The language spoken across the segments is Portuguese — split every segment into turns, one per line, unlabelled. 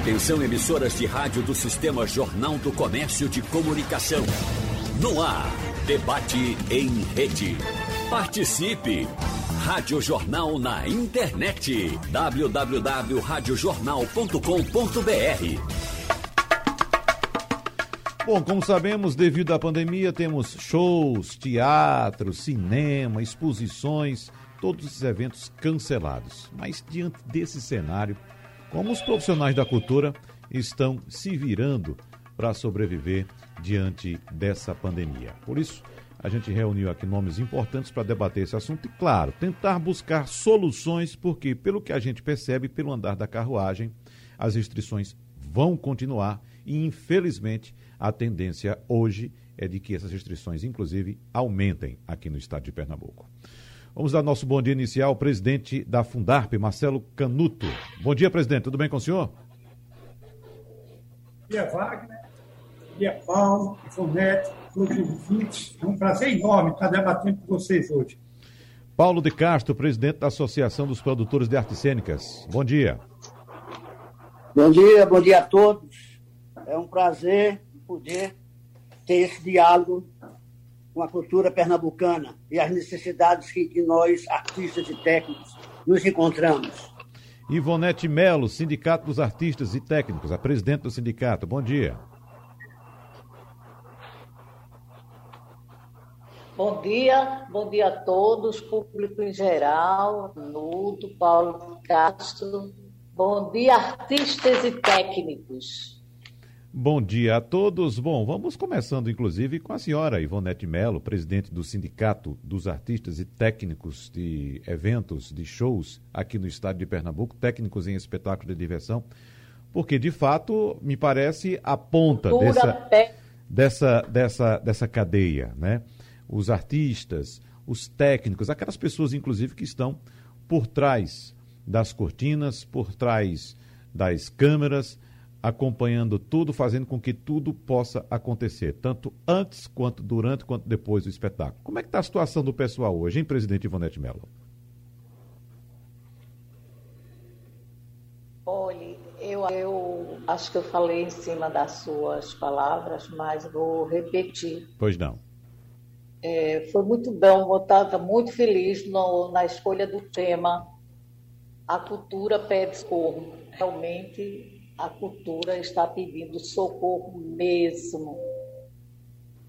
Atenção emissoras de rádio do Sistema Jornal do Comércio de Comunicação. No ar, debate em rede. Participe! Rádio Jornal na internet. www.radiojornal.com.br
Bom, como sabemos, devido à pandemia, temos shows, teatro, cinema, exposições, todos esses eventos cancelados. Mas diante desse cenário, como os profissionais da cultura estão se virando para sobreviver diante dessa pandemia. Por isso, a gente reuniu aqui nomes importantes para debater esse assunto e, claro, tentar buscar soluções, porque, pelo que a gente percebe, pelo andar da carruagem, as restrições vão continuar e, infelizmente, a tendência hoje é de que essas restrições, inclusive, aumentem aqui no estado de Pernambuco. Vamos dar nosso bom dia inicial ao presidente da Fundarp, Marcelo Canuto. Bom dia, presidente. Tudo bem com o senhor?
Bom dia, Wagner. Bom dia, Paulo, Ivonete, todos os ouvintes. É um prazer enorme estar debatendo com vocês hoje.
Paulo de Castro, presidente da Associação dos Produtores de Artes Cênicas. Bom dia.
Bom dia, bom dia a todos. É um prazer poder ter esse diálogo com a cultura pernambucana e as necessidades que, que nós, artistas e técnicos, nos encontramos.
Ivonete Melo, Sindicato dos Artistas e Técnicos, a presidente do sindicato. Bom dia.
Bom dia, bom dia a todos, público em geral, Nuto, Paulo Castro. Bom dia, artistas e técnicos.
Bom dia a todos. Bom, vamos começando inclusive com a senhora Ivonete Melo, presidente do Sindicato dos Artistas e Técnicos de Eventos, de Shows aqui no estado de Pernambuco, técnicos em espetáculo de diversão, porque de fato me parece a ponta dessa, dessa, dessa, dessa cadeia, né? Os artistas, os técnicos, aquelas pessoas inclusive que estão por trás das cortinas, por trás das câmeras, acompanhando tudo, fazendo com que tudo possa acontecer, tanto antes, quanto durante, quanto depois do espetáculo. Como é que está a situação do pessoal hoje, hein, presidente Ivonete Mello?
Olha, eu, eu acho que eu falei em cima das suas palavras, mas vou repetir.
Pois não.
É, foi muito bom, estava muito feliz no, na escolha do tema A Cultura Pede Socorro. Realmente a cultura está pedindo socorro mesmo,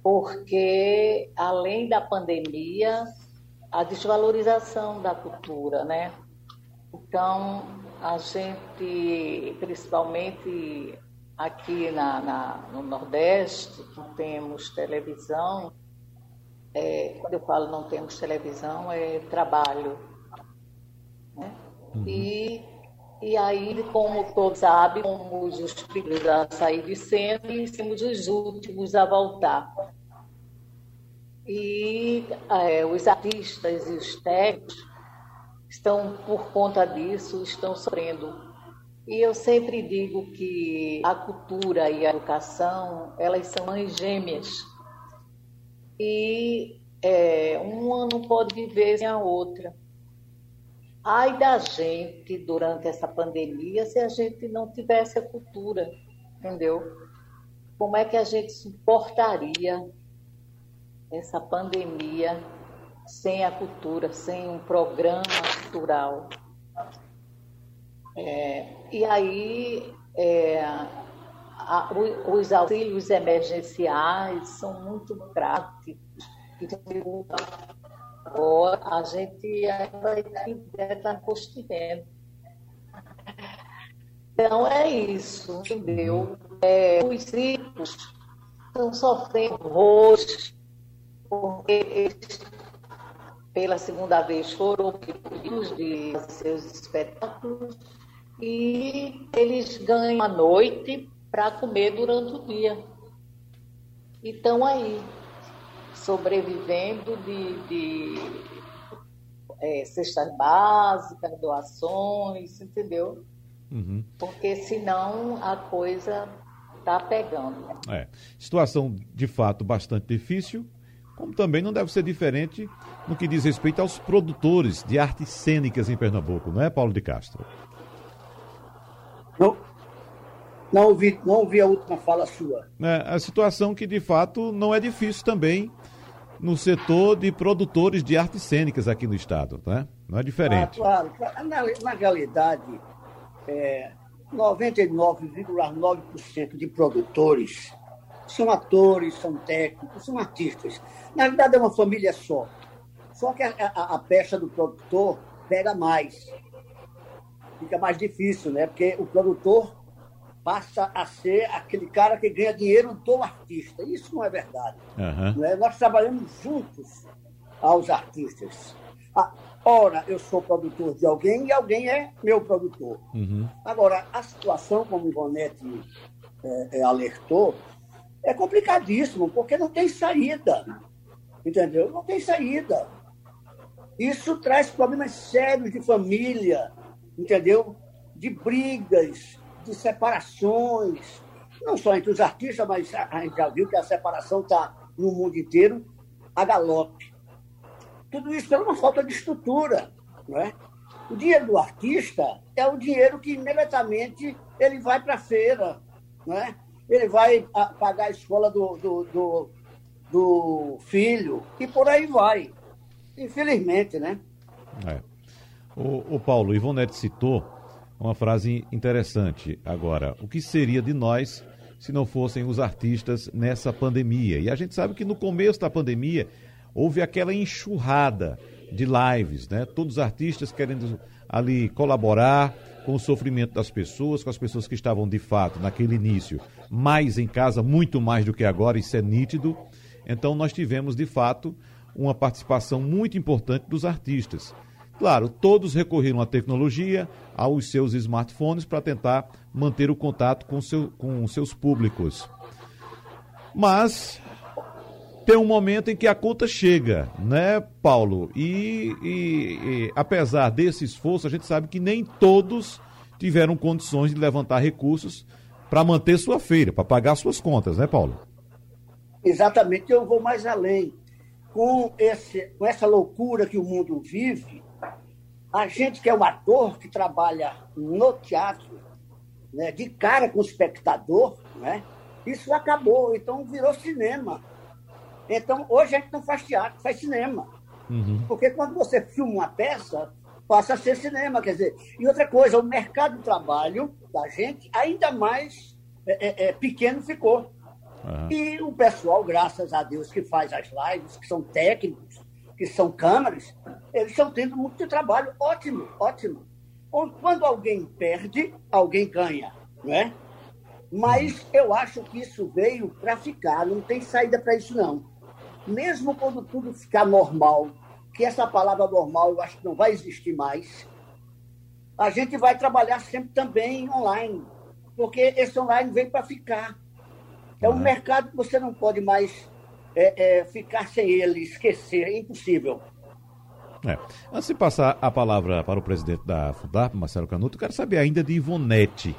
porque além da pandemia, a desvalorização da cultura, né? Então, a gente, principalmente aqui na, na no Nordeste, não temos televisão, é, quando eu falo não temos televisão, é trabalho. Né? Uhum. E e aí, como todos sabem, fomos os primeiros a sair de cena e somos os últimos a voltar. E é, os artistas e os técnicos estão, por conta disso, estão sofrendo. E eu sempre digo que a cultura e a educação, elas são mães gêmeas. E é, uma não pode viver sem a outra. Ai da gente durante essa pandemia se a gente não tivesse a cultura, entendeu? Como é que a gente suportaria essa pandemia sem a cultura, sem um programa cultural? É, e aí, é, a, os auxílios emergenciais são muito práticos agora a gente vai estar construindo. Então é isso, entendeu? É, os ricos estão sofrendo hoje, porque eles, pela segunda vez, foram pedidos de seus espetáculos e eles ganham a noite para comer durante o dia. Então aí, sobrevivendo de, de é, cestas básicas, doações, entendeu? Uhum. Porque senão a coisa está pegando.
É. Situação de fato bastante difícil, como também não deve ser diferente no que diz respeito aos produtores de artes cênicas em Pernambuco, não é, Paulo de Castro?
Não, Não ouvi, não ouvi a última fala sua.
É, a situação que, de fato, não é difícil também no setor de produtores de artes cênicas aqui no estado, né? Não é diferente.
Ah, claro, na, na realidade, é, 99,9% de produtores são atores, são técnicos, são artistas. Na verdade, é uma família só. Só que a, a, a pecha do produtor pega mais. Fica mais difícil, né? Porque o produtor passa a ser aquele cara que ganha dinheiro do artista. Isso não é verdade. Uhum. Não é? Nós trabalhamos juntos aos artistas. Ah, ora, eu sou produtor de alguém e alguém é meu produtor. Uhum. Agora, a situação, como o Ivonete é, é, alertou, é complicadíssimo, porque não tem saída. Entendeu? Não tem saída. Isso traz problemas sérios de família, entendeu? De brigas, de separações, não só entre os artistas, mas a gente já viu que a separação está no mundo inteiro a galope. Tudo isso pela uma falta de estrutura. Não é? O dinheiro do artista é o dinheiro que imediatamente ele vai para a feira, não é? ele vai pagar a escola do, do, do, do filho e por aí vai. Infelizmente, né?
É. O, o Paulo, Ivonete citou uma frase interessante agora. O que seria de nós se não fossem os artistas nessa pandemia? E a gente sabe que no começo da pandemia houve aquela enxurrada de lives, né? Todos os artistas querendo ali colaborar com o sofrimento das pessoas, com as pessoas que estavam de fato naquele início mais em casa, muito mais do que agora, isso é nítido. Então nós tivemos de fato uma participação muito importante dos artistas. Claro, todos recorreram à tecnologia, aos seus smartphones para tentar manter o contato com, seu, com seus públicos. Mas tem um momento em que a conta chega, né, Paulo? E, e, e, apesar desse esforço, a gente sabe que nem todos tiveram condições de levantar recursos para manter sua feira, para pagar suas contas, né, Paulo?
Exatamente, eu vou mais além. Com, esse, com essa loucura que o mundo vive, a gente que é um ator que trabalha no teatro, né, de cara com o espectador, né, isso acabou, então virou cinema. Então, hoje a gente não faz teatro, faz cinema. Uhum. Porque quando você filma uma peça, passa a ser cinema, quer dizer. E outra coisa, o mercado de trabalho da gente ainda mais é, é, é pequeno ficou. Uhum. E o pessoal, graças a Deus, que faz as lives, que são técnicos, que são câmeras, eles estão tendo muito trabalho. Ótimo, ótimo. Quando alguém perde, alguém ganha, não é? Mas eu acho que isso veio para ficar, não tem saída para isso, não. Mesmo quando tudo ficar normal, que essa palavra normal eu acho que não vai existir mais, a gente vai trabalhar sempre também online, porque esse online veio para ficar. É um mercado que você não pode mais é, é, ficar sem ele, esquecer, é impossível.
É. Antes de passar a palavra para o presidente da FUDAP, Marcelo Canuto, quero saber ainda de Ivonete.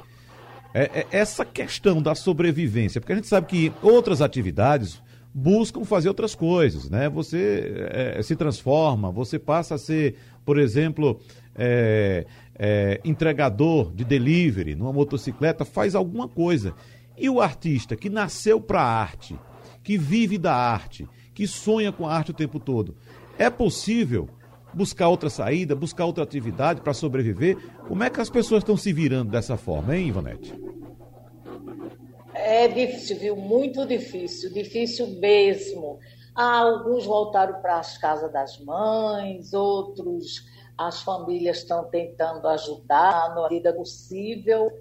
É, é, essa questão da sobrevivência, porque a gente sabe que outras atividades buscam fazer outras coisas, né? Você é, se transforma, você passa a ser, por exemplo, é, é, entregador de delivery numa motocicleta, faz alguma coisa. E o artista que nasceu para a arte, que vive da arte, que sonha com a arte o tempo todo. É possível buscar outra saída, buscar outra atividade para sobreviver? Como é que as pessoas estão se virando dessa forma, hein, Ivonete?
É difícil, viu? Muito difícil, difícil mesmo. Ah, alguns voltaram para as casas das mães, outros as famílias estão tentando ajudar na medida possível,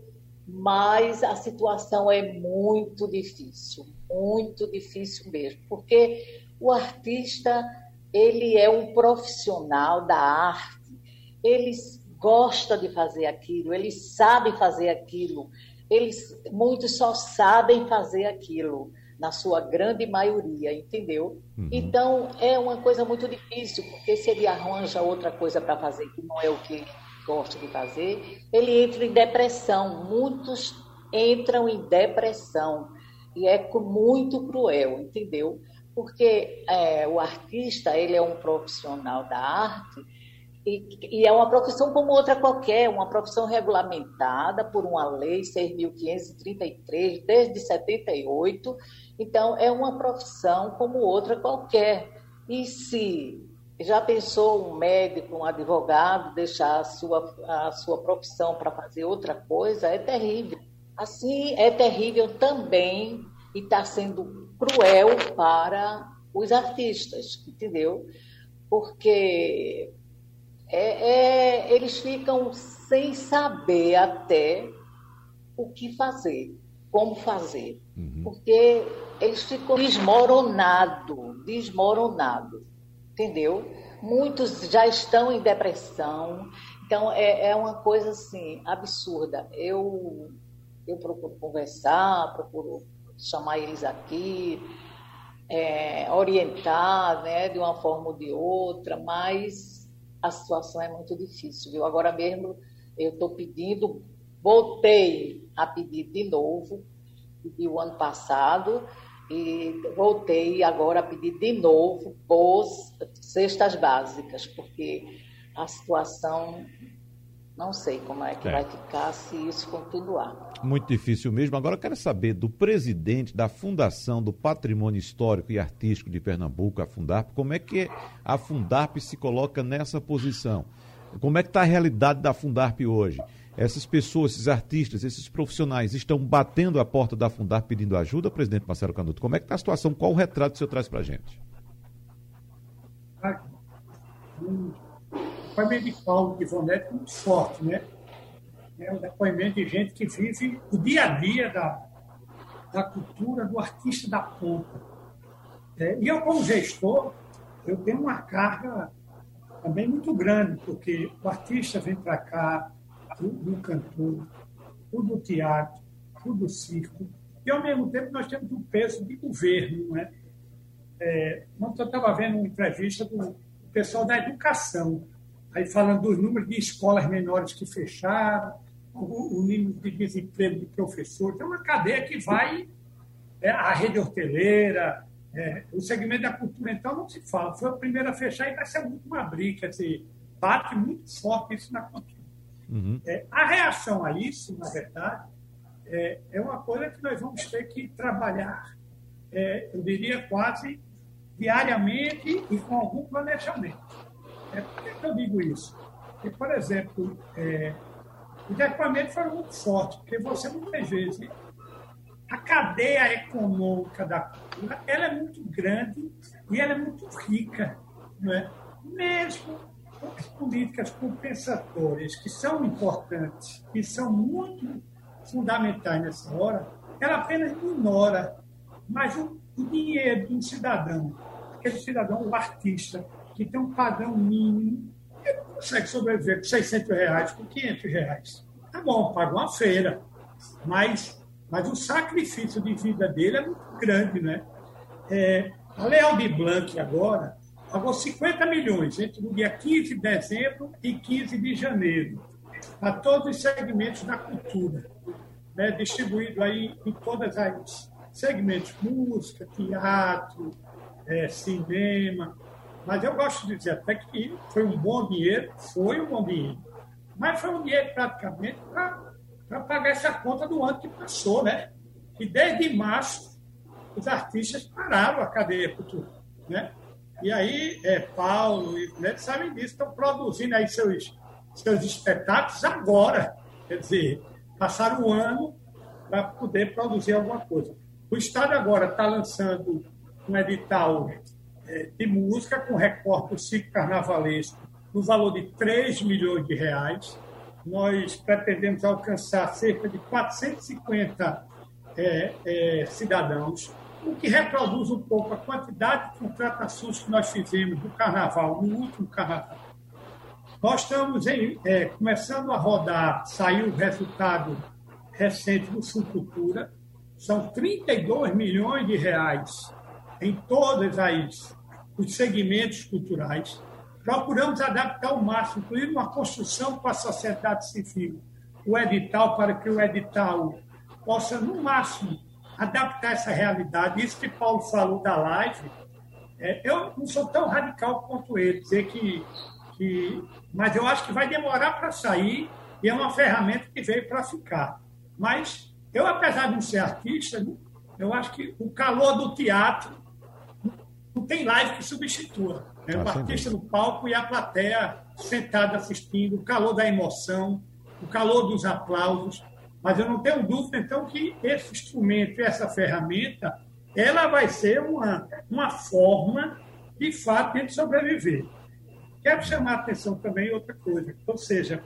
mas a situação é muito difícil muito difícil mesmo, porque o artista ele é um profissional da arte, ele gosta de fazer aquilo, ele sabe fazer aquilo, eles muitos só sabem fazer aquilo na sua grande maioria, entendeu? Uhum. Então é uma coisa muito difícil, porque se ele arranja outra coisa para fazer que não é o que ele gosta de fazer, ele entra em depressão. Muitos entram em depressão e é muito cruel, entendeu? Porque é, o artista ele é um profissional da arte E, e, é uma profissão como outra qualquer, uma profissão regulamentada por uma lei 6.533, desde 78. Então, é uma profissão como outra qualquer. E se já pensou um médico, um advogado, deixar a sua, a sua profissão para fazer outra coisa? É terrível. Assim, é terrível também e está sendo cruel para os artistas, entendeu? Porque é, é, eles ficam sem saber até o que fazer, como fazer, uhum. porque eles ficam desmoronados, desmoronados, entendeu? Muitos já estão em depressão, então é, é uma coisa assim absurda. Eu eu procuro conversar, procuro chamar eles aqui, é, orientar, né, de uma forma ou de outra, mas a situação é muito difícil, viu? Agora mesmo eu estou pedindo, voltei a pedir de novo, pedi o ano passado, e voltei agora a pedir de novo por cestas básicas, porque a situação não sei como é que é. vai ficar se isso continuar.
Muito difícil mesmo. Agora eu quero saber do presidente da Fundação do Patrimônio Histórico e Artístico de Pernambuco, a Fundarp, como é que a Fundarp se coloca nessa posição? Como é que está a realidade da Fundarp hoje? Essas pessoas, esses artistas, esses profissionais estão batendo a porta da Fundarp pedindo ajuda, presidente Marcelo Canuto? Como é que está a situação? Qual o retrato que o senhor traz para a gente?
Depoimento de Paulo de é muito forte, né? É um depoimento de gente que vive o dia a dia da, da cultura do artista da ponta. É, e eu, como gestor, eu tenho uma carga também muito grande, porque o artista vem para cá, do cantor, o do teatro, o do circo, e ao mesmo tempo nós temos o peso de governo. Né? É, eu estava vendo uma entrevista do pessoal da educação, aí falando dos números de escolas menores que fecharam, o, o nível de desemprego de professor. Tem uma cadeia que vai, é, a rede hoteleira, é, o segmento da cultura, então, não se fala. Foi o primeiro a fechar e vai ser muito uma briga. Quer dizer, bate muito forte isso na cultura. Uhum. É, a reação a isso, na verdade, é, é, uma coisa que nós vamos ter que trabalhar, é, eu diria quase diariamente e com algum planejamento. É, por que eu digo isso? Porque, por exemplo, é, os foram muito fortes, porque você muitas vezes a cadeia econômica da cultura ela é muito grande e ela é muito rica, não é? Mesmo as políticas compensatórias que são importantes e são muito fundamentais nessa hora, ela apenas minora, mas o, dinheiro um cidadão, aquele cidadão, o artista, que tem um padrão mínimo, ele consegue sobreviver com 600 reais, com 500 reais. Tá bom, paga uma feira, mas, mas o sacrifício de vida dele é muito grande, né? É, a Leal de Blanc agora pagou 50 milhões entre o dia 15 de dezembro e 15 de janeiro para todos os segmentos da cultura, né? distribuído aí em todas as segmentos, música, teatro, é, cinema, mas eu gosto de dizer até que foi um bom dinheiro, foi um bom dinheiro. Mas foi um dinheiro praticamente para pagar essa conta do ano que passou, né? E desde março, os artistas pararam a cadeia cultural, né? E aí, é, Paulo e né, sabem disso, estão produzindo aí seus, seus espetáculos agora. Quer dizer, passaram um ano para poder produzir alguma coisa. O Estado agora está lançando um edital de música com recorte ciclo carnavalesco no valor de 3 milhões de reais. Nós pretendemos alcançar cerca de 450 é, é, cidadãos, o que reproduz um pouco a quantidade de contratações que nós fizemos do carnaval, no último carnaval. Nós estamos em, é, começando a rodar, saiu o resultado recente do Subcultura, são 32 milhões de reais em todos as, os segmentos culturais. Procuramos adaptar o máximo, incluindo uma construção com a sociedade civil, o edital, para que o edital possa, no máximo, adaptar essa realidade. Isso que Paulo falou da live, é, eu não sou tão radical quanto ele, dizer que que, mas eu acho que vai demorar para sair e é uma ferramenta que veio para ficar. Mas eu, apesar de não ser artista, eu acho que o calor do teatro não tem live que substitua. Né? O artista no palco e a plateia sentada assistindo, o calor da emoção, o calor dos aplausos. Mas eu não tenho dúvida, então, que esse instrumento, essa ferramenta, ela vai ser uma, uma forma, de fato, de sobreviver. Quero chamar a atenção também outra coisa, ou seja,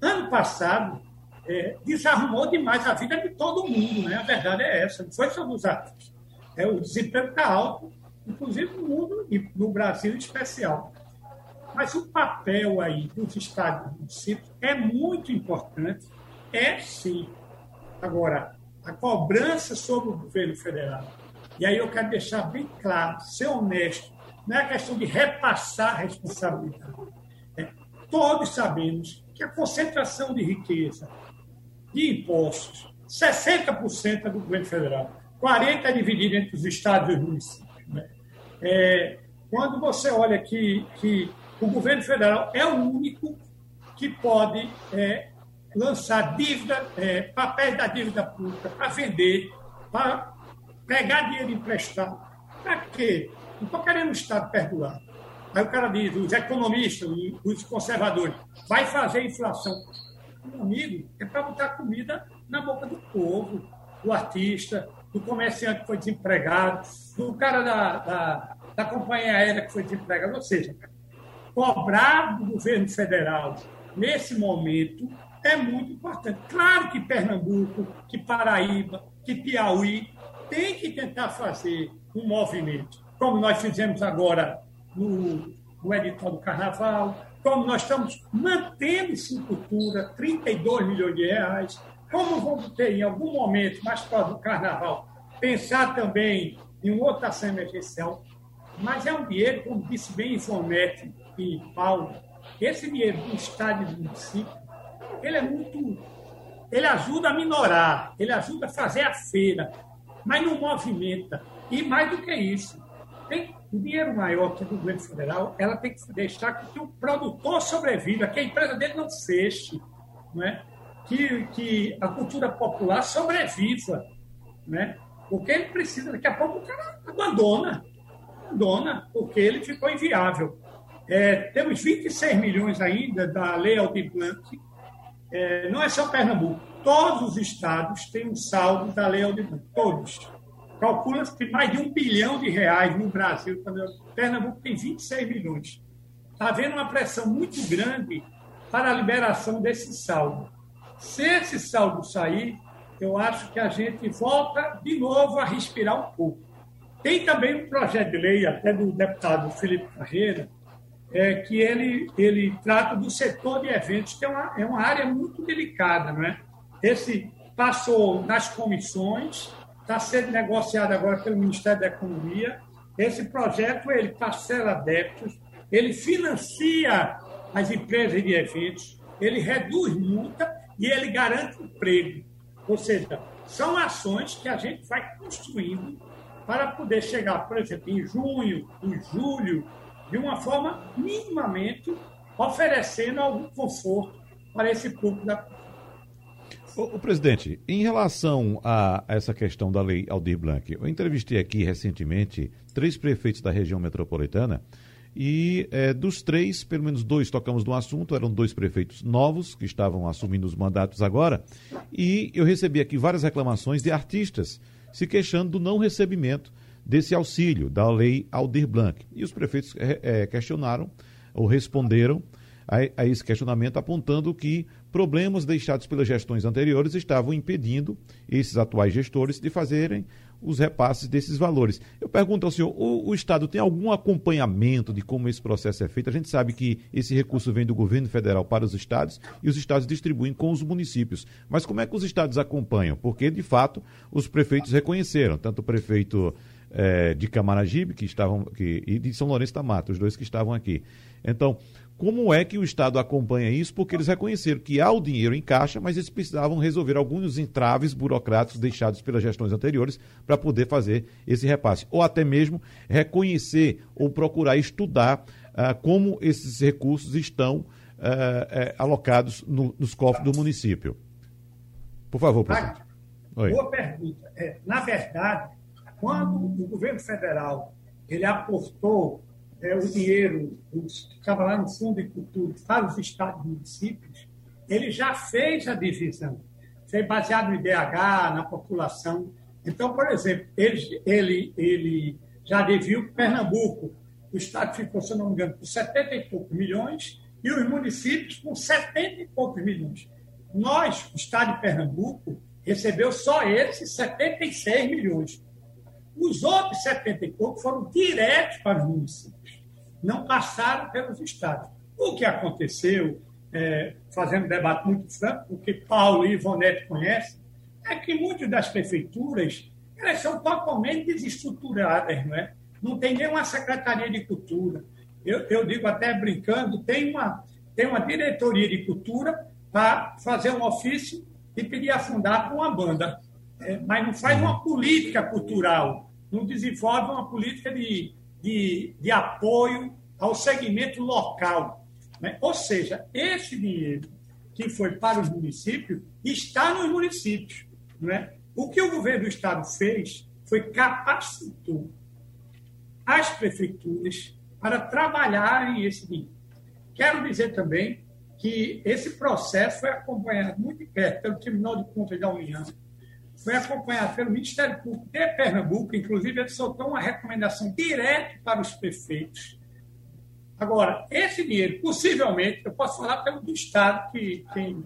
ano passado é, desarrumou demais a vida de todo mundo, né? A verdade é essa, não foi só dos artistas. É, o desemprego está alto, inclusive no mundo e no Brasil em especial. Mas o papel aí dos estados e municípios é muito importante, é sim. Agora, a cobrança sobre o governo federal, e aí eu quero deixar bem claro, ser honesto, não é questão de repassar a responsabilidade. É, todos sabemos que a concentração de riqueza, de impostos, 60% é do governo federal, 40% é dividido entre os estados e os municípios. Né? É, quando você olha que, que o governo federal é o único que pode é, lançar dívida, é, papéis da dívida pública para vender, para pegar dinheiro emprestado. Para quê? Não estou querendo o Estado perdoar. Aí o cara diz, os economistas, os conservadores, vai fazer inflação. Meu amigo, é para botar comida na boca do povo, do artista, do comerciante que foi desempregado, do cara da, da, da companhia aérea que foi desempregado. Ou seja, cobrar do governo federal nesse momento é muito importante. Claro que Pernambuco, que Paraíba, que Piauí tem que tentar fazer um movimento, como nós fizemos agora no, no edital do Carnaval, como nós estamos mantendo em cultura 32 milhões de reais, como vamos ter em algum momento, mais próximo do Carnaval, pensar também em outra ação emergencial, mas é um dinheiro, como disse bem Ivonete e Paulo, esse dinheiro do Estado e do município, ele é muito. Ele ajuda a minorar, ele ajuda a fazer a feira, mas não movimenta. E mais do que isso, tem o dinheiro maior que o governo federal, ela tem que deixar que o produtor sobreviva, que a empresa dele não feche, não é? Que, que a cultura popular sobreviva. Né? Porque ele precisa, daqui a pouco o cara abandona, abandona, porque ele ficou inviável. É, temos 26 milhões ainda da Lei Aldir Blanc, é, não é só Pernambuco, todos os estados têm um saldo da Lei Aldir Blanc, todos. Calcula-se que mais de um bilhão de reais no Brasil, Pernambuco tem 26 milhões. Está havendo uma pressão muito grande para a liberação desse saldo. Se esse saldo sair, eu acho que a gente volta de novo a respirar um pouco. Tem também um projeto de lei, até do deputado Felipe Carreira, é, que ele, ele trata do setor de eventos, que é uma, é uma área muito delicada. Não é? Esse passou nas comissões, está sendo negociado agora pelo Ministério da Economia. Esse projeto ele parcela débitos, ele financia as empresas de eventos, ele reduz multa e ele garante emprego. Ou seja, são ações que a gente vai construindo para poder chegar, por exemplo, em junho, em julho, de uma forma minimamente oferecendo algum conforto para esse público da
o, presidente, em relação a essa questão da lei Aldir Blanc, eu entrevistei aqui recentemente três prefeitos da região metropolitana e é, dos três, pelo menos dois tocamos no assunto, eram dois prefeitos novos que estavam assumindo os mandatos agora, e eu recebi aqui várias reclamações de artistas se queixando do não recebimento desse auxílio da lei Aldir Blanc. E os prefeitos é, questionaram ou responderam a, a esse questionamento, apontando que problemas deixados pelas gestões anteriores estavam impedindo esses atuais gestores de fazerem os repasses desses valores. Eu pergunto ao senhor, o, o, Estado tem algum acompanhamento de como esse processo é feito? A gente sabe que esse recurso vem do governo federal para os estados e os estados distribuem com os municípios. Mas como é que os estados acompanham? Porque, de fato, os prefeitos reconheceram, tanto o prefeito é, de Camaragibe, que estavam, que, e de São Lourenço da Mata, os dois que estavam aqui. Então, como é que o Estado acompanha isso? Porque eles reconheceram que há o dinheiro em caixa, mas eles precisavam resolver alguns entraves burocráticos deixados pelas gestões anteriores para poder fazer esse repasse. Ou até mesmo reconhecer ou procurar estudar uh, como esses recursos estão uh, alocados no, nos cofres do município. Por favor, presidente.
Oi. Boa pergunta. É, na verdade, quando o governo federal ele aportou é, o dinheiro que estava lá no Fundo de Cultura para os estados e municípios, ele já fez a divisão. Foi baseado no IDH, na população. Então, por exemplo, ele, ele, ele já deviu que Pernambuco, o estado ficou, se não me engano, com 70 e poucos milhões, e os municípios com 70 e poucos milhões. Nós, o estado de Pernambuco, recebeu só esses 76 milhões. Os outros 70 e poucos foram diretos para os municípios, não passaram pelos estados. O que aconteceu, é, fazendo um debate muito franco, o que Paulo e Ivonete conhecem, é que muitas das prefeituras elas são totalmente desestruturadas, não é? Não tem nenhuma secretaria de cultura. Eu, eu digo até brincando, tem uma, tem uma diretoria de cultura para fazer um ofício e pedir a fundar uma banda. É, mas não faz uma política cultural, não desenvolve uma política de, de, de apoio ao segmento local. Né? Ou seja, esse dinheiro que foi para os municípios está nos municípios. Né? O que o governo do Estado fez foi capacitou as prefeituras para trabalharem esse dinheiro. Quero dizer também que esse processo foi acompanhado muito perto pelo Tribunal de Contas da União, foi acompanhado pelo Ministério Público de Pernambuco, inclusive ele soltou uma recomendação direta para os prefeitos. Agora, esse dinheiro, possivelmente, eu posso falar pelo do Estado, que quem,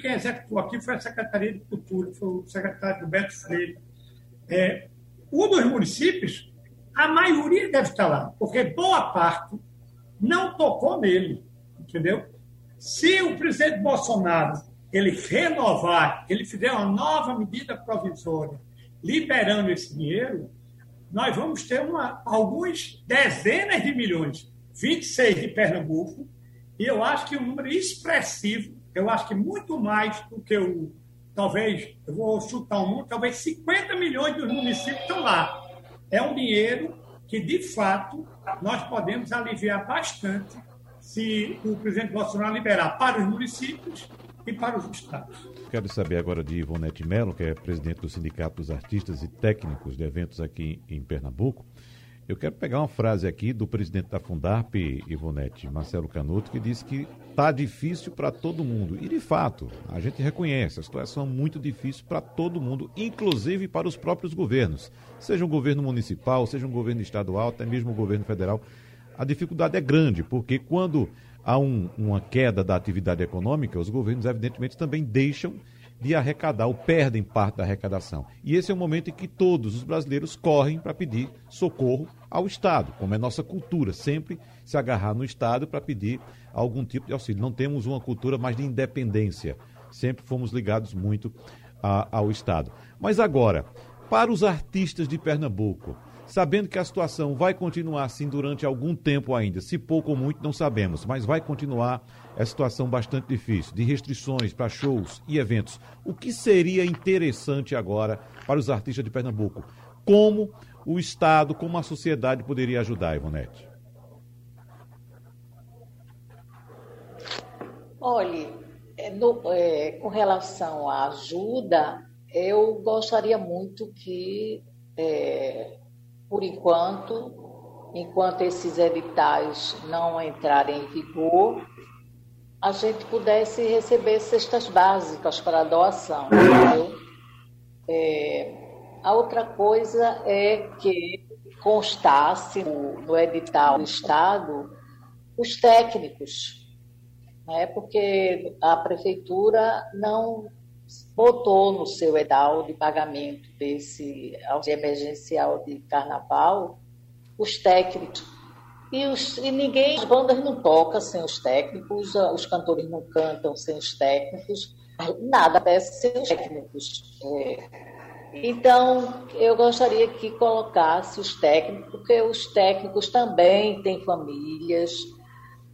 quem executou aqui foi a Secretaria de Cultura, foi o secretário Roberto Freire. É, um dos municípios, a maioria deve estar lá, porque boa parte não tocou nele, entendeu? Se o presidente Bolsonaro ele renovar, ele fizer uma nova medida provisória liberando esse dinheiro, nós vamos ter uma, algumas dezenas de milhões, 26 de Pernambuco, e eu acho que um número expressivo, eu acho que muito mais do que o, talvez, eu vou chutar um número, talvez 50 milhões dos municípios estão lá. É um dinheiro que, de fato, nós podemos aliviar bastante se o presidente Bolsonaro liberar para os municípios e para os estados.
Quero saber agora de Ivonete Mello, que é presidente do Sindicato dos Artistas e Técnicos de Eventos aqui em Pernambuco. Eu quero pegar uma frase aqui do presidente da Fundarp, Ivonete, Marcelo Canuto, que disse que está difícil para todo mundo. E, de fato, a gente reconhece, a situação é muito difícil para todo mundo, inclusive para os próprios governos. Seja um governo municipal, seja um governo estadual, até mesmo o governo federal a dificuldade é grande, porque quando há um, uma queda da atividade econômica, os governos, evidentemente, também deixam de arrecadar ou perdem parte da arrecadação. E esse é o momento em que todos os brasileiros correm para pedir socorro ao Estado, como é nossa cultura, sempre se agarrar no Estado para pedir algum tipo de auxílio. Não temos uma cultura mais de independência, sempre fomos ligados muito a, ao Estado. Mas agora, para os artistas de Pernambuco, sabendo que a situação vai continuar assim durante algum tempo ainda, se pouco ou muito não sabemos, mas vai continuar a situação bastante difícil, de restrições para shows e eventos. O que seria interessante agora para os artistas de Pernambuco? Como o Estado, como a sociedade poderia ajudar, Ivonete?
Olhe, é, no, é, com relação à ajuda, eu gostaria muito que é, por enquanto, enquanto esses editais não entrarem em vigor, a gente pudesse receber cestas básicas para doação. É, a outra coisa é que constasse no, no edital do Estado os técnicos, né? porque a prefeitura não botou no seu edal de pagamento desse auxílio emergencial de carnaval os técnicos. E, os, e ninguém, as bandas não tocam sem os técnicos, os cantores não cantam sem os técnicos, nada acontece sem os técnicos. É. Então, eu gostaria que colocasse os técnicos, porque os técnicos também têm famílias,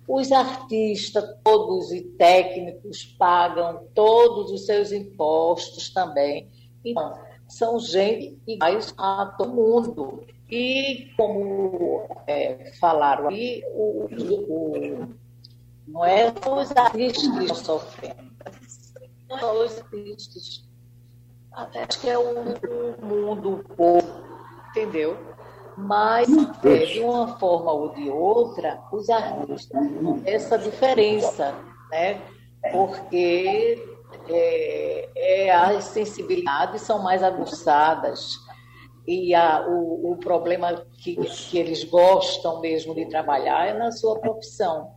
os artistas todos e técnicos pagam todos os seus impostos também. Então, são gente iguais a todo mundo. E como é, falaram aí, o, o, não é os artistas que estão sofrendo, não os artistas. Acho que é um, um mundo um pouco, entendeu? Mas, é, de uma forma ou de outra, os artistas essa diferença, né? Porque é, é, as sensibilidades são mais aguçadas e a, o, o problema que, que eles gostam mesmo de trabalhar é na sua profissão.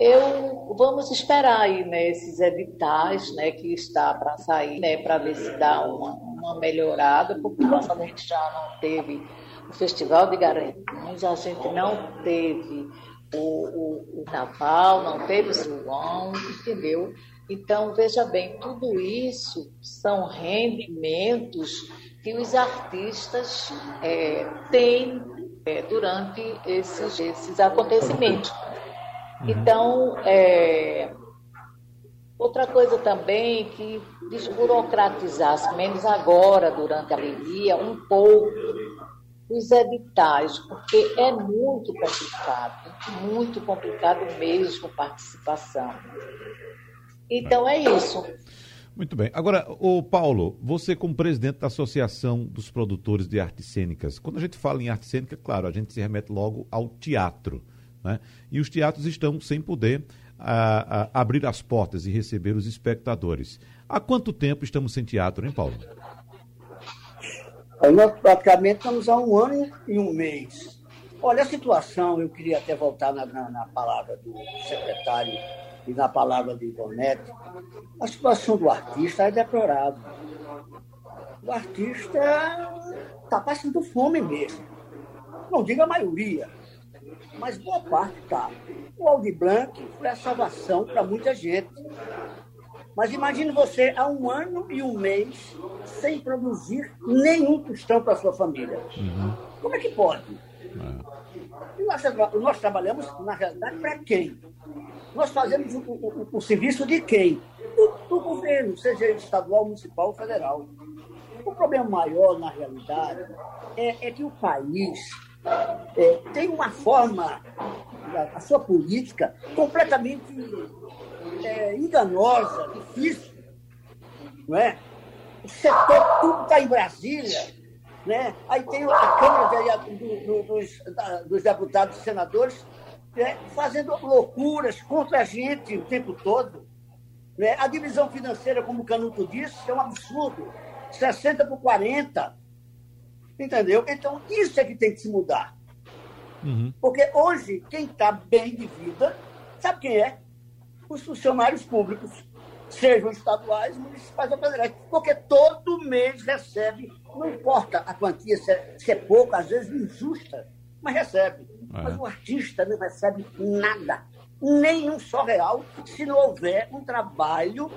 Eu vamos esperar aí né, esses editais né, que está para sair, né, para ver se dá uma, uma melhorada, porque a gente já não teve Festival de Garanhuns, a gente não teve o, o, o Naval, não teve o João, entendeu? Então, veja bem, tudo isso são rendimentos que os artistas é, têm é, durante esses, esses acontecimentos. Uhum. Então, é, outra coisa também que desburocratizasse, menos agora, durante a pandemia, um pouco os editais, porque é muito complicado, muito complicado mesmo participação. Então é isso.
Muito bem. Agora, o Paulo, você como presidente da Associação dos Produtores de Artes Cênicas, quando a gente fala em arte cênica, claro, a gente se remete logo ao teatro. Né? E os teatros estão sem poder a, a, abrir as portas e receber os espectadores. Há quanto tempo estamos sem teatro, hein, Paulo?
Nós praticamente estamos há um ano e um mês. Olha, a situação, eu queria até voltar na, na, na palavra do secretário e na palavra de Ivonete, a situação do artista é deplorável. O artista está passando fome mesmo. Não diga a maioria, mas boa parte está. O Aldi Blanc foi a salvação para muita gente. Mas imagine você há um ano e um mês sem produzir nenhum tostão para sua família. Uhum. Como é que pode? É. Nós, nós, trabalhamos, na realidade, para quem? Nós fazemos o, o, o, serviço de quem? Do, do governo, seja ele estadual, municipal ou federal. O problema maior, na realidade, é, é que o país é, tem uma forma, a, a sua política, completamente é, enganosa, difícil. Não é? O setor, tudo está em Brasília. Né? Aí tem a Câmara do, do, dos, da, dos Deputados e Senadores né? fazendo loucuras contra a gente o tempo todo. Né? A divisão financeira, como o Canuto disse, é um absurdo. 60 por 40. Entendeu? Então, isso é que tem que se mudar. Uhum. Porque hoje, quem está bem de vida, sabe quem é? Os funcionários públicos, sejam estaduais, municipais ou federais, porque todo mês recebe, não importa a quantia, se é, se é pouco, às vezes injusta, mas recebe. É. Mas o artista não recebe nada, nenhum só real, se não houver um trabalho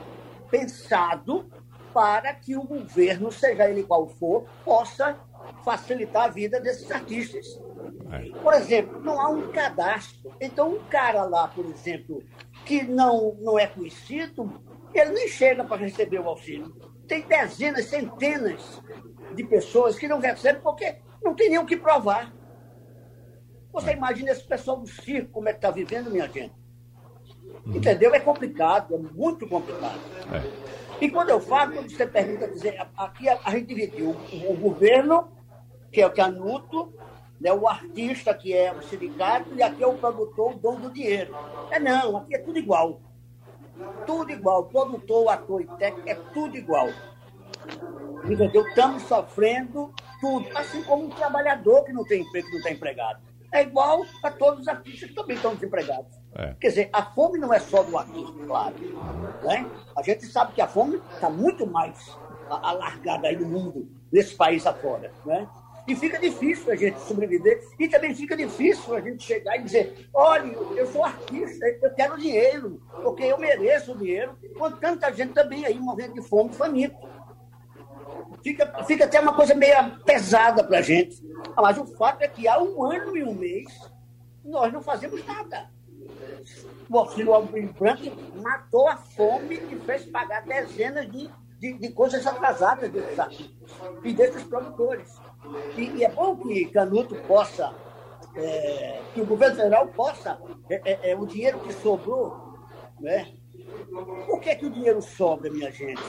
pensado para que o governo, seja ele qual for, possa facilitar a vida desses artistas. É. Por exemplo, não há um cadastro. Então, um cara lá, por exemplo, que não, não é conhecido, ele nem chega para receber o auxílio. Tem dezenas, centenas de pessoas que não recebem porque não tem nem o que provar. Você imagina esse pessoal do circo, como é que está vivendo, minha gente? Uhum. Entendeu? É complicado, é muito complicado. É. E quando eu falo, quando você pergunta, dizer, aqui a, a gente dividiu o, o, governo, que é o Canuto, né, o artista, que é o sindicato, e aqui é o produtor, o dono do dinheiro. É não, aqui é tudo igual. Tudo igual. Produtor, ator e técnico, é tudo igual. Entendeu? Estamos sofrendo tudo. Assim como um trabalhador que não tem emprego, que não está empregado. É igual a todos os artistas que também estão desempregados. É. Quer dizer, a fome não é só do artista, claro. Né? A gente sabe que a fome está muito mais alargada aí no mundo, nesse país afora. Né? E fica difícil a gente sobreviver. E também fica difícil a gente chegar e dizer: olha, eu sou artista, eu quero dinheiro, porque eu mereço dinheiro, com tanta gente também aí morrendo de fome, faminto. Fica, fica até uma coisa meio pesada para a gente. Mas o fato é que há um ano e um mês nós não fazemos nada. O auxílio branco matou a fome e fez pagar dezenas de de, de coisas atrasadas desses artistas e desses produtores. E, e, é bom que Canuto possa, é, que o governo federal possa, é, é, é, o dinheiro que sobrou, né? Por que, que o dinheiro sobra, minha gente?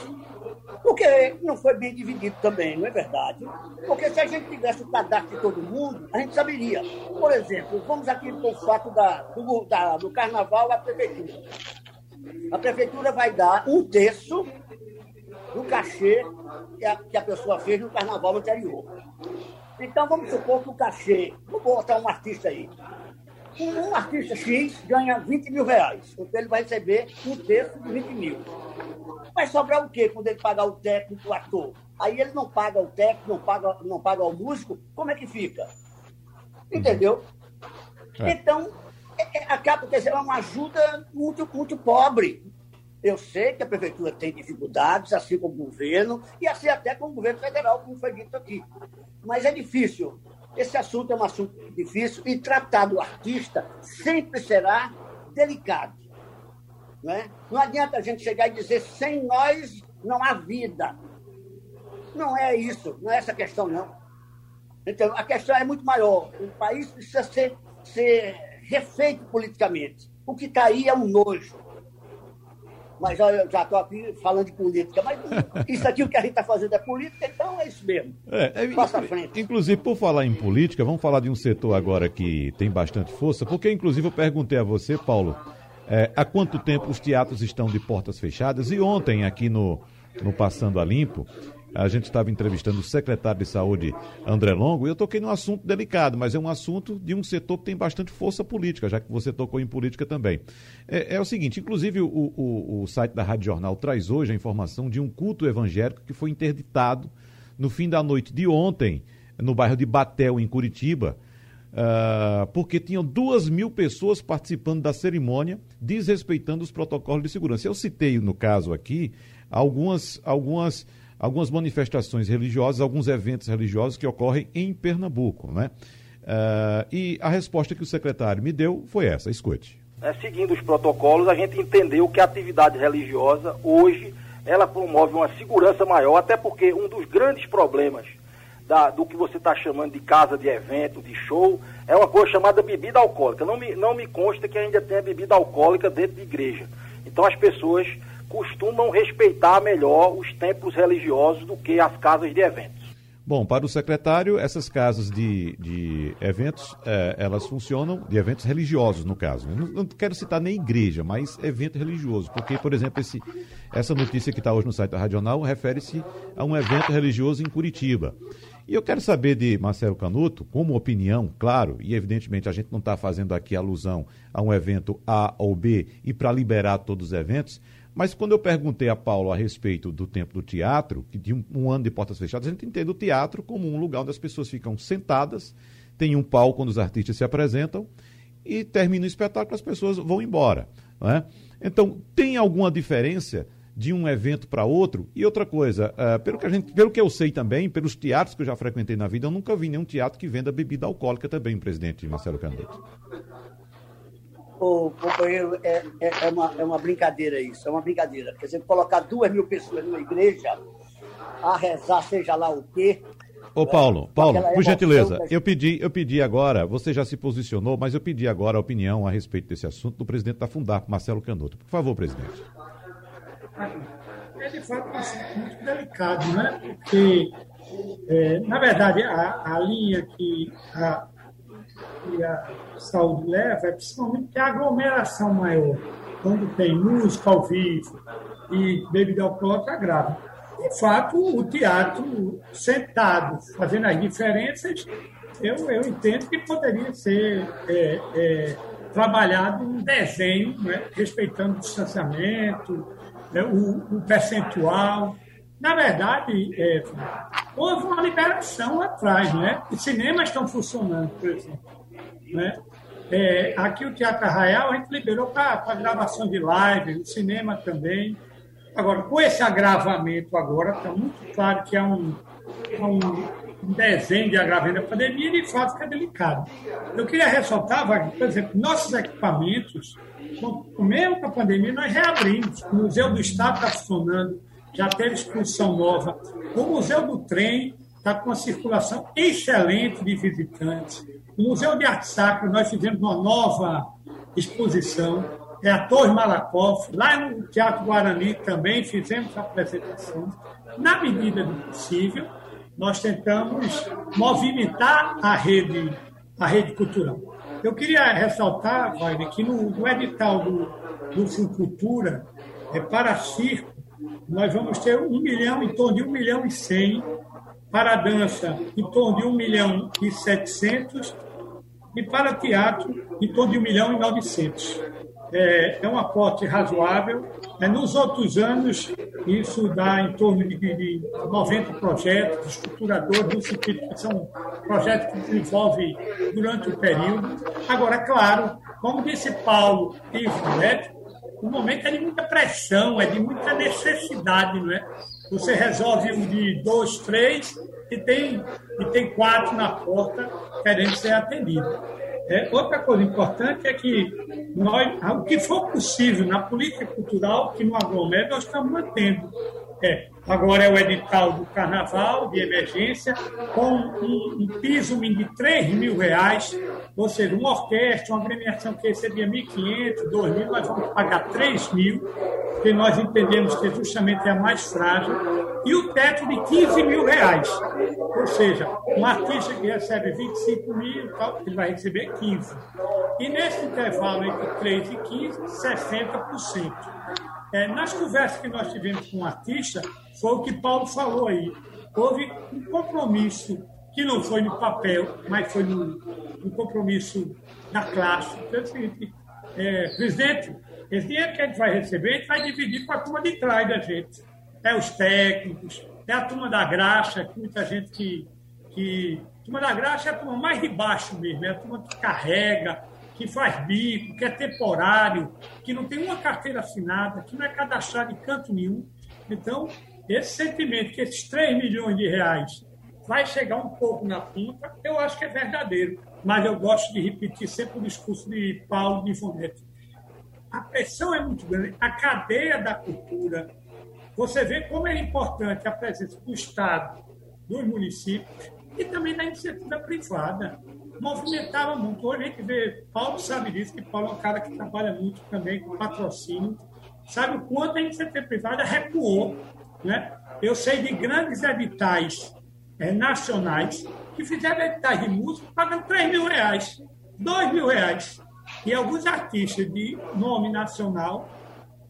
Porque não foi bem dividido também, não é verdade? Porque se a gente tivesse o cadastro de todo mundo, a gente saberia. Por exemplo, vamos aqui para o fato da, do, da, do carnaval à prefeitura. A prefeitura vai dar um terço do cachê que a, que a pessoa fez no carnaval anterior. Então, vamos supor que o cachê, vou botar um artista aí, um artista X ganha 20 mil reais, então ele vai receber um terço de 20 mil. Vai sobrar o quê quando ele pagar o técnico, o ator? Aí ele não paga o técnico, não paga, não paga o músico, como é que fica? Entendeu? É. Então, é, é, acaba que é uma ajuda muito, muito pobre. Eu sei que a prefeitura tem dificuldades, assim como o governo, e assim até com o governo federal, como foi dito aqui. Mas é difícil esse assunto é um assunto difícil e tratar do artista sempre será delicado. Né? Não adianta a gente chegar e dizer sem nós não há vida. Não é isso, não é essa questão, não. Então, a questão é muito maior. O país precisa ser, ser refeito politicamente. O que está aí é um nojo mas eu já estou aqui falando de política. Mas isso aqui o que a gente está fazendo é política, então é isso mesmo. É, é, Passa
à frente. Inclusive, por falar em política, vamos falar de um setor agora que tem bastante força, porque inclusive eu perguntei a você, Paulo, é, há quanto tempo os teatros estão de portas fechadas? E ontem, aqui no, no Passando a Limpo, a gente estava entrevistando o secretário de Saúde, André Longo, e eu toquei num assunto delicado, mas é um assunto de um setor que tem bastante força política, já que você tocou em política também. É, é o seguinte, inclusive o, o, o site da Rádio Jornal traz hoje a informação de um culto evangélico que foi interditado no fim da noite de ontem, no bairro de Batel, em Curitiba, Uh, porque tinham duas mil pessoas participando da cerimônia, desrespeitando os protocolos de segurança. Eu citei, no caso aqui, algumas, algumas algumas manifestações religiosas, alguns eventos religiosos que ocorrem em Pernambuco, né? Uh, e a resposta que o secretário me deu foi essa, escute.
É, seguindo os protocolos, a gente entendeu que a atividade religiosa hoje ela promove uma segurança maior, até porque um dos grandes problemas da, do que você está chamando de casa de evento, de show, é uma coisa chamada bebida alcoólica. Não me, não me consta que ainda tenha bebida alcoólica dentro de igreja. Então as pessoas costumam respeitar melhor os templos religiosos do que as casas de eventos.
Bom, para o secretário, essas casas de, de eventos, é, elas funcionam, de eventos religiosos, no caso. Não, não, quero citar nem igreja, mas evento religioso. Porque, por exemplo, esse, essa notícia que está hoje no site da Radional refere-se a um evento religioso em Curitiba. E eu quero saber de Marcelo Canuto, como opinião, claro, e evidentemente a gente não está fazendo aqui alusão a um evento A ou B e para liberar todos os eventos, mas quando eu perguntei a Paulo a respeito do tempo do teatro, que de um, um, ano de portas fechadas, a gente entende o teatro como um lugar onde as pessoas ficam sentadas, tem um palco quando os artistas se apresentam e termina o espetáculo, as pessoas vão embora. É? Então, tem alguma diferença de um evento para outro? E outra coisa, uh, pelo, que a gente, pelo que eu sei também, pelos teatros que eu já frequentei na vida, eu nunca vi nenhum teatro que venda bebida alcoólica também, presidente Marcelo Canuto
o companheiro, é, é, é, uma, é uma brincadeira isso, é uma brincadeira. Quer dizer, colocar duas mil pessoas numa igreja a rezar, seja lá o quê.
Ô Paulo, Paulo, por gentileza, eu pedi, eu pedi agora, você já se posicionou, mas eu pedi agora a opinião a respeito desse assunto do presidente da Fundap, Marcelo Canuto. Por favor, presidente.
É de fato um assunto muito delicado, né? Porque, é, na verdade, a, a linha que a, que a saúde leva é principalmente que a aglomeração maior, quando tem música ao vivo e bebida alcoólica grave. De fato, o teatro sentado, fazendo as diferenças, eu, eu entendo que poderia ser é, é, trabalhado um desenho, né, respeitando o distanciamento, né, o, o, percentual. Na verdade, é, houve uma liberação lá atrás, né? Os cinemas estão funcionando, por exemplo. Né? É, aqui o Teatro Arraial a gente liberou para gravação de live, o cinema também. Agora, com esse agravamento agora, está muito claro que é um, é um desenho de agravamento da pandemia e de fato fica delicado. Eu queria ressaltar, por exemplo, nossos equipamentos, mesmo com a pandemia, nós reabrimos. O Museu do Estado está funcionando, já teve exposição nova. O Museu do Trem está com uma circulação excelente de visitantes. O Museu de Arte Sacra, nós fizemos uma nova exposição, é a Torre Malakoff. Lá no Teatro Guarani também fizemos a apresentação. Na medida do possível, nós tentamos movimentar a rede, a rede cultural. Eu queria ressaltar, Wagner, que no, no edital do, do Fulcultura, é, para circo, nós vamos ter um milhão, em torno de um milhão e cem, para a dança, em torno de um milhão e setecentos, e para teatro, em torno de um milhão e novecentos é, é um aporte razoável. É, nos outros anos, isso dá em torno de, de 90 projetos, estruturadores, no sentido que são projetos que se desenvolvem durante o período. Agora, claro, como disse Paulo e Fred, o momento é de muita pressão, é de muita necessidade, não é? Você resolve um de dois, três, e tem, e tem quatro na porta querendo ser atendido. É, outra coisa importante é que nós, o que for possível na política cultural, que no aglomero nós estamos mantendo. É, agora é o edital do carnaval de emergência, com um, um piso de 3 mil reais, ou seja, uma orquestra, uma agremiação que recebia 1.500, 2.000, nós vamos pagar 3 mil, que nós entendemos que justamente é a mais frágil, e o teto de 15 mil reais. Ou seja, um artista que recebe 25 mil, ele vai receber 15. E nesse intervalo entre 3 e 15, 60%. É, nas conversas que nós tivemos com o artista, foi o que Paulo falou aí. Houve um compromisso que não foi no papel, mas foi no, no compromisso da classe. Então, é o seguinte, é, presidente, esse dinheiro que a gente vai receber, a gente vai dividir com a turma de trás da gente. É os técnicos, é a turma da graxa, que muita gente que. que turma da graxa é a turma mais de baixo mesmo, é a turma que carrega, que faz bico, que é temporário, que não tem uma carteira assinada, que não é cadastrado em canto nenhum. Então, esse sentimento que esses 3 milhões de reais vai chegar um pouco na ponta, eu acho que é verdadeiro. Mas eu gosto de repetir sempre o discurso de Paulo de Ivonete. A pressão é muito grande, a cadeia da cultura. Você vê como é importante a presença do Estado, dos municípios e também da iniciativa privada movimentava muito. Hoje a gente vê, Paulo sabe disso, que Paulo é um cara que trabalha muito também com patrocínio, sabe o quanto a iniciativa privada recuou. Né? Eu sei de grandes editais é, nacionais que fizeram editais de música pagando 3 mil reais, 2 mil reais. E alguns artistas de nome nacional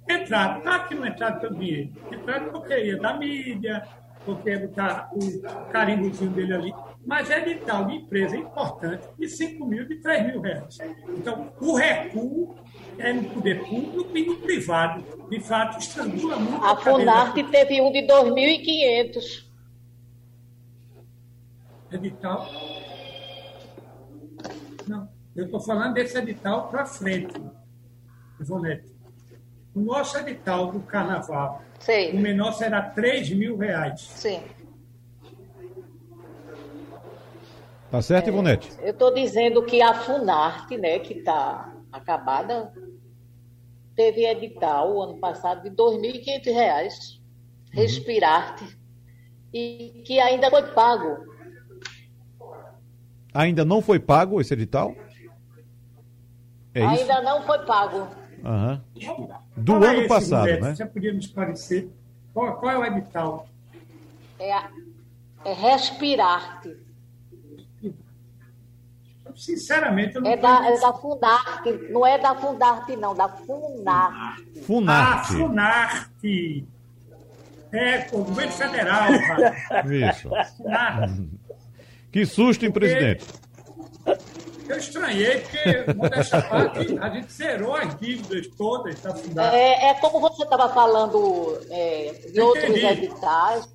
entraram, claro que não entraram pelo dinheiro, entraram porque ia da mídia, porque botar o carimbozinho dele ali, mas é edital de empresa importante de 5 mil, de 3 mil reais. Então, o recuo é no poder público e no privado. De fato, estrangula muito
a A Funarte teve um de 2.500.
Edital? Não, eu estou falando desse edital para frente, Ivonete. O nosso edital do carnaval, Sim. o menor será 3 mil reais.
Sim.
Tá certo, é, Ivonete?
Eu estou dizendo que a Funarte, né, que está acabada, teve edital o ano passado de R$ 2.500, uhum. Respirarte, e que ainda foi pago.
Ainda não foi pago esse edital?
É ainda isso? não foi pago.
Uhum. Do qual ano é passado, né?
Você podia me esclarecer qual, qual é o edital?
É, é Respirarte
sinceramente, eu não
é da, é da Funarte, não é da Fundarte, não, da Funarte.
Funarte.
Ah, Funarte. É, o governo federal.
Isso. Que susto, hein, presidente?
Eu estranhei, porque, modéstia parte, a gente zerou as dívidas todas da Funarte.
É, é como você estava falando é, de outros editais.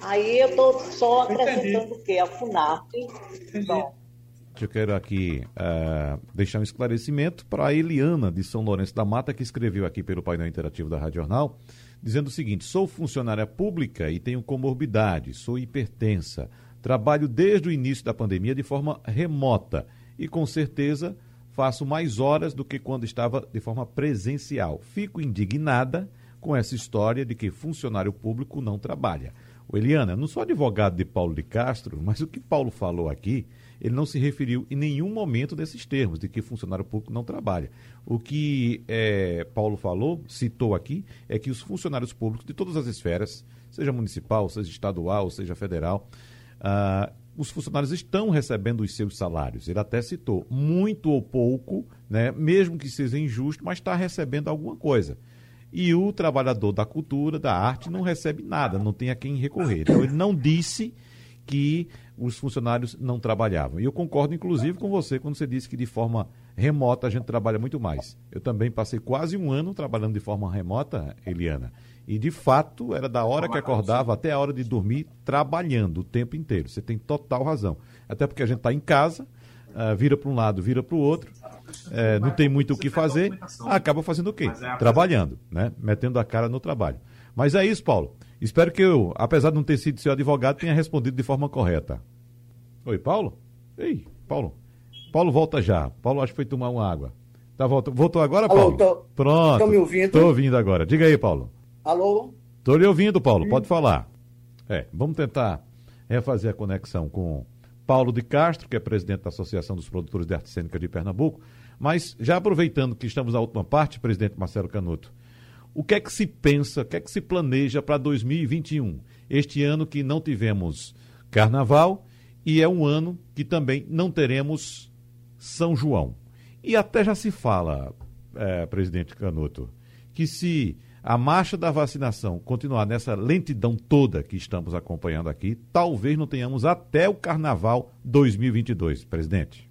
Aí eu estou só acrescentando o quê? A Funarte. Bom.
Eu quero aqui uh, deixar um esclarecimento para a Eliana de São Lourenço da Mata, que escreveu aqui pelo painel interativo da Rádio Jornal, dizendo o seguinte: sou funcionária pública e tenho comorbidade, sou hipertensa, trabalho desde o início da pandemia de forma remota e com certeza faço mais horas do que quando estava de forma presencial. Fico indignada com essa história de que funcionário público não trabalha. O Eliana, eu não sou advogado de Paulo de Castro, mas o que Paulo falou aqui, ele não se referiu em nenhum momento desses termos, de que funcionário público não trabalha. O que é, Paulo falou, citou aqui, é que os funcionários públicos de todas as esferas, seja municipal, seja estadual, seja federal, ah, os funcionários estão recebendo os seus salários. Ele até citou, muito ou pouco, né, mesmo que seja injusto, mas está recebendo alguma coisa. E o trabalhador da cultura, da arte, não recebe nada, não tem a quem recorrer. Então, ele não disse que os funcionários não trabalhavam. E eu concordo, inclusive, com você quando você disse que de forma remota a gente trabalha muito mais. Eu também passei quase um ano trabalhando de forma remota, Eliana. E de fato era da hora que acordava até a hora de dormir trabalhando o tempo inteiro. Você tem total razão. Até porque a gente está em casa, uh, vira para um lado, vira para o outro, uh, não tem muito o que fazer, acaba fazendo o quê? Trabalhando, né? metendo a cara no trabalho. Mas é isso, Paulo. Espero que eu, apesar de não ter sido seu advogado, tenha respondido de forma correta. Oi, Paulo? Ei, Paulo. Paulo volta já. Paulo acho que foi tomar uma água. Tá, voltou, voltou agora, Paulo? Alô, tô, Pronto. Estão
me ouvindo?
Estou ouvindo agora. Diga aí, Paulo.
Alô?
Estou lhe ouvindo, Paulo, pode falar. É, vamos tentar refazer a conexão com Paulo de Castro, que é presidente da Associação dos Produtores de Arte Cênica de Pernambuco. Mas, já aproveitando que estamos na última parte, presidente Marcelo Canuto, o que é que se pensa, o que é que se planeja para 2021? Este ano que não tivemos carnaval e é um ano que também não teremos São João. E até já se fala, é, presidente Canuto, que se a marcha da vacinação continuar nessa lentidão toda que estamos acompanhando aqui, talvez não tenhamos até o Carnaval 2022, presidente.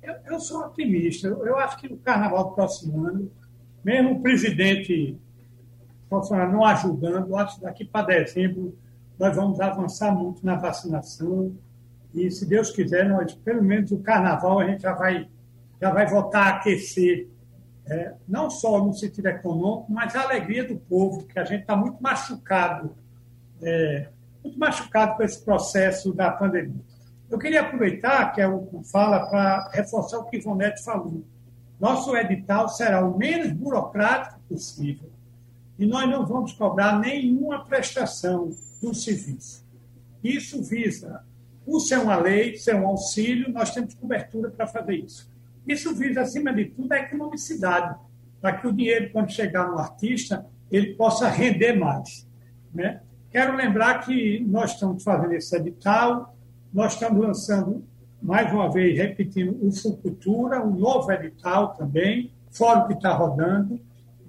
Eu, eu sou otimista. Eu acho que no Carnaval do próximo ano, mesmo o presidente não ajudando, acho que daqui para dezembro nós vamos avançar muito na vacinação. E, se Deus quiser, nós, pelo menos o Carnaval, a gente já vai, já vai voltar a aquecer é, não só no sentido econômico, mas a alegria do povo, que a gente está muito machucado, é, muito machucado com esse processo da pandemia. Eu queria aproveitar que é o fala para reforçar o que Ivonete falou. Nosso edital será o menos burocrático possível e nós não vamos cobrar nenhuma prestação do serviço. Isso visa, por ser uma lei, ser um auxílio, nós temos cobertura para fazer isso. Isso visa, acima de tudo, a economicidade, para que o dinheiro, quando chegar no artista, ele possa render mais. Né? Quero lembrar que nós estamos fazendo esse edital, nós estamos lançando, mais uma vez, repetindo, o Fucultura, um novo edital também, o que está rodando,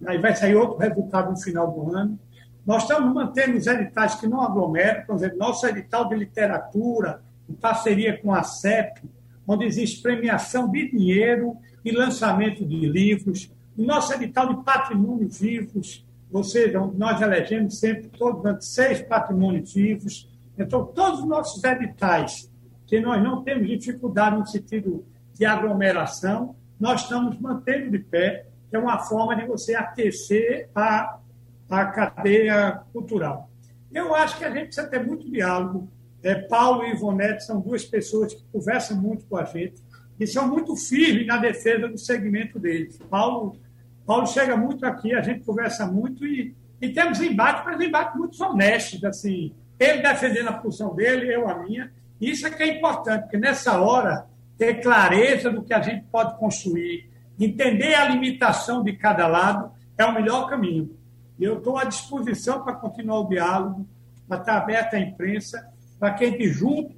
aí vai sair outro resultado no final do ano. Nós estamos mantendo os editais que não aglomeram, por exemplo, nosso edital de literatura, em parceria com a CEP, onde existe premiação de dinheiro e lançamento de livros. O nosso edital de patrimônios vivos, ou seja, nós elegemos sempre todos seis patrimônios vivos. Então, todos os nossos editais, que nós não temos dificuldade no sentido de aglomeração, nós estamos mantendo de pé, que é uma forma de você aquecer a, a cadeia cultural. Eu acho que a gente precisa ter muito diálogo é, Paulo e Ivonete são duas pessoas que conversam muito com a gente e são muito firmes na defesa do segmento deles. Paulo, Paulo chega muito aqui, a gente conversa muito e, e temos embates, mas embates muito honestos, assim, ele defendendo a posição dele, eu a minha. Isso é que é importante, porque nessa hora ter clareza do que a gente pode construir, entender a limitação de cada lado é o melhor caminho. Eu estou à disposição para continuar o diálogo, para estar aberta à imprensa para que a gente junto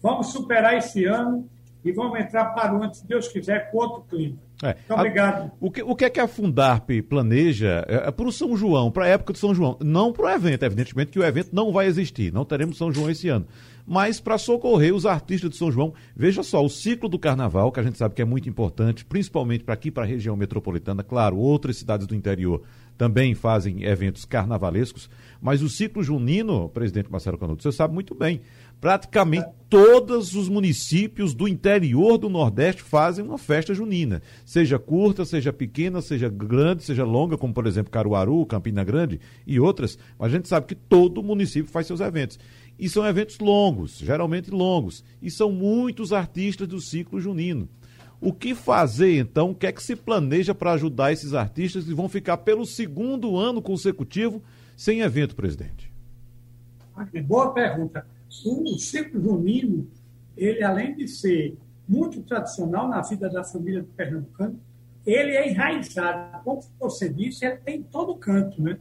vamos superar esse ano e vamos entrar para o ano, se Deus quiser, com outro clima. É. Muito obrigado.
A, o, que, o que é que a Fundarp planeja é, é para o São João, para a época do São João? Não para o evento, evidentemente que o evento não vai existir, não teremos São João esse ano. Mas para socorrer os artistas de São João, veja só, o ciclo do carnaval, que a gente sabe que é muito importante, principalmente para aqui, para a região metropolitana, claro, outras cidades do interior também fazem eventos carnavalescos, mas o ciclo junino, presidente Marcelo Canuto, você sabe muito bem, praticamente todos os municípios do interior do Nordeste fazem uma festa junina, seja curta, seja pequena, seja grande, seja longa, como por exemplo Caruaru, Campina Grande e outras, mas a gente sabe que todo município faz seus eventos. E são eventos longos, geralmente longos, e são muitos artistas do ciclo junino. O que fazer então? O que é que se planeja para ajudar esses artistas que vão ficar pelo segundo ano consecutivo sem evento, presidente?
Boa pergunta. O Ciclo Junino, ele além de ser muito tradicional na vida da família do pernambucano, ele é enraizado. Como você disse, ele tem todo canto, né?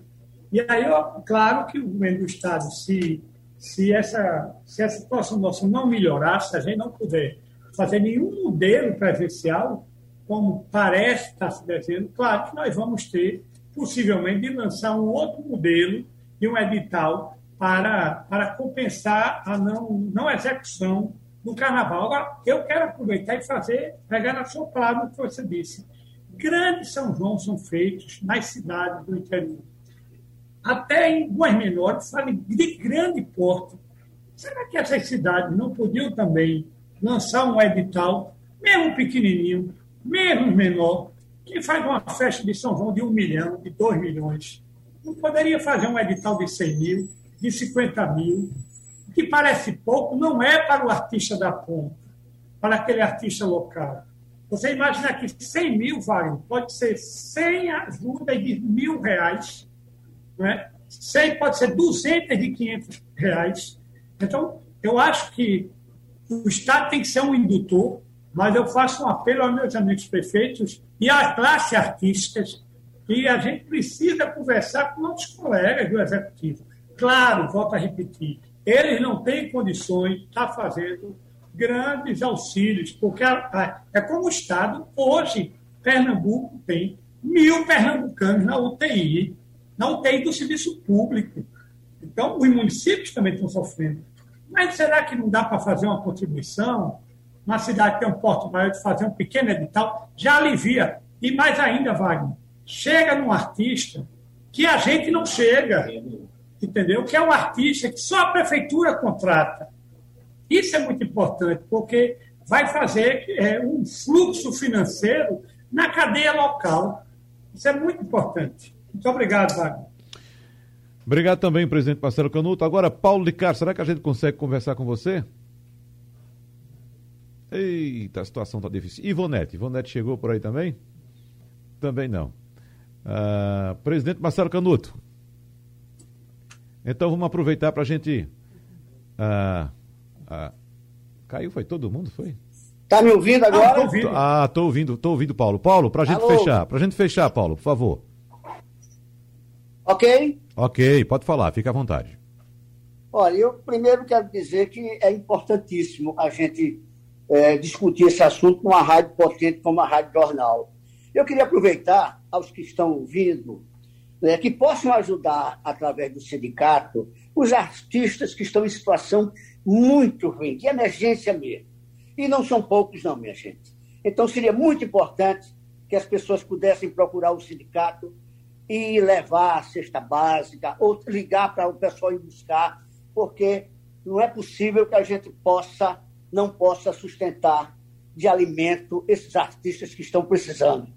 E aí, claro que o governo do Estado, se, se, essa, se essa situação nossa não melhorar, se a gente não puder fazer nenhum modelo presencial, como parece estar se desenhando, claro que nós vamos ter, possivelmente, de lançar um outro modelo de um edital para, para compensar a não, não execução do carnaval. Agora, eu quero aproveitar e fazer, pegar na sua palavra o que você disse. Grandes São João são feitos nas cidades do interior até em Guas Menores, sabe, de grande porte. Será que essas cidades não podiam também lançar um edital, mesmo pequenininho, mesmo menor, que faz uma festa de São João de um milhão, de dois milhões? Não poderia fazer um edital de 100 mil, de 50 mil, que parece pouco, não é para o artista da ponta, para aquele artista local. Você imagina que 100 mil, Wagner, pode ser sem ajuda de mil reais né? 100 pode ser 200 de 500 reais. Então, eu acho que o Estado tem que ser um indutor, mas eu faço um apelo aos meus amigos prefeitos e às classes artísticas que a gente precisa conversar com outros colegas do Executivo. Claro, volto a repetir, eles não têm condições de estar fazendo grandes auxílios, porque é como o Estado, hoje, Pernambuco tem mil pernambucanos na UTI, na UTI do serviço público. Então, os municípios também estão sofrendo. Mas será que não dá para fazer uma contribuição? Uma cidade tem um porte maior de fazer um pequeno edital, já alivia. E mais ainda, Wagner, chega num artista que a gente não chega, entendeu? Que é um artista que só a prefeitura contrata. Isso é muito importante, porque vai fazer é, um fluxo financeiro na cadeia local. Isso é muito importante. Muito obrigado, Wagner.
Obrigado também, presidente Marcelo Canuto. Agora, Paulo de Castro, será que a gente consegue conversar com você? Eita, a situação está difícil. Ivonete, Ivonete chegou por aí também? Também não. Uh, presidente Marcelo Canuto. Então vamos aproveitar para a gente. Uh, uh, caiu, foi todo mundo, foi?
Tá me ouvindo agora? Ah, tô
ouvindo, ah, tô ouvindo, tô ouvindo, Paulo. Paulo, para a gente Alô? fechar, para a gente fechar, Paulo, por favor.
Ok?
Ok, pode falar, fica à vontade.
Olha, eu primeiro quero dizer que é importantíssimo a gente é, discutir esse assunto numa rádio potente como a Rádio Jornal. Eu queria aproveitar aos que estão ouvindo né, que possam ajudar, através do sindicato, os artistas que estão em situação muito ruim, de emergência mesmo. E não são poucos, não, minha gente. Então, seria muito importante que as pessoas pudessem procurar o sindicato e levar a cesta básica, ou ligar para o pessoal ir buscar, porque não é possível que a gente possa, não possa sustentar de alimento esses artistas que estão precisando.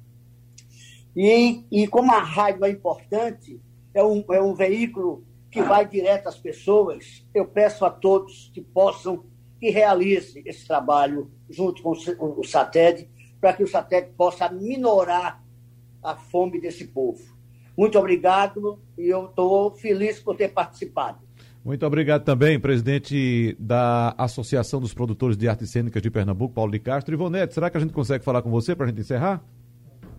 E, e como a rádio é importante, é um, é um veículo que vai direto às pessoas, eu peço a todos que possam, que realize esse trabalho junto com o, o SATED, para que o SATED possa minorar a fome desse povo. Muito obrigado e eu estou feliz por ter participado.
Muito obrigado também, presidente da Associação dos Produtores de Artes Cênicas de Pernambuco, Paulo de Castro. Ivonete, será que a gente consegue falar com você para a gente encerrar?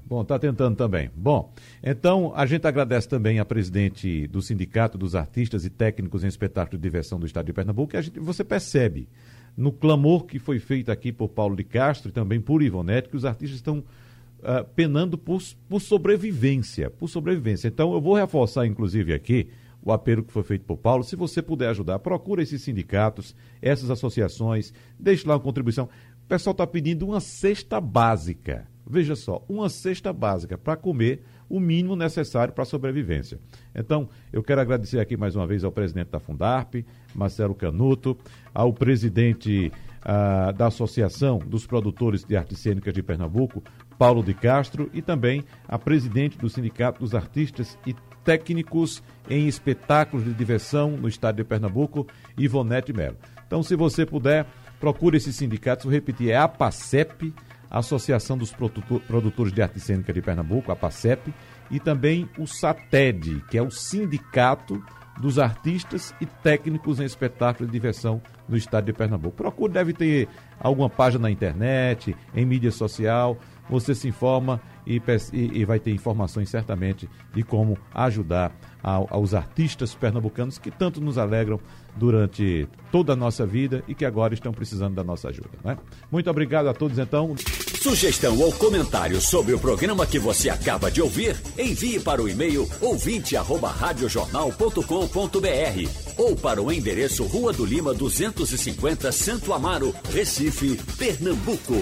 Bom, está tentando também. Bom, então a gente agradece também a presidente do Sindicato dos Artistas e Técnicos em Espetáculo de Diversão do Estado de Pernambuco, e a gente, você percebe no clamor que foi feito aqui por Paulo de Castro e também por Ivonete, que os artistas estão uh, penando por, por sobrevivência, por sobrevivência. Então, eu vou reforçar, inclusive, aqui o apelo que foi feito por Paulo. Se você puder ajudar, procure esses sindicatos, essas associações, deixe lá uma contribuição. O pessoal está pedindo uma cesta básica. Veja só, uma cesta básica para comer o mínimo necessário para a sobrevivência. Então, eu quero agradecer aqui mais uma vez ao presidente da Fundarp, Marcelo Canuto, ao presidente ah, da Associação dos Produtores de Artes Cênicas de Pernambuco, Paulo de Castro, e também a presidente do Sindicato dos Artistas e Técnicos em Espetáculos de Diversão no Estado de Pernambuco, Ivonete Melo. Então, se você puder, procure esses sindicatos, vou repetir, é a APACEP, a Associação dos Produtores de Arte Cênica de Pernambuco, a PACEP, e também o SATED, que é o Sindicato dos Artistas e Técnicos em Espetáculo e Diversão no estado de Pernambuco. Procure, deve ter alguma página na internet, em mídia social, você se informa e, e, e vai ter informações certamente de como ajudar aos artistas pernambucanos que tanto nos alegram durante toda a nossa vida e que agora estão precisando da nossa ajuda. Né? Muito obrigado a todos, então.
Sugestão ou comentário sobre o programa que você acaba de ouvir, envie para o e-mail ouvinte@radiojornal.com.br ou para o endereço Rua do Lima 250, Santo Amaro, Recife, Pernambuco.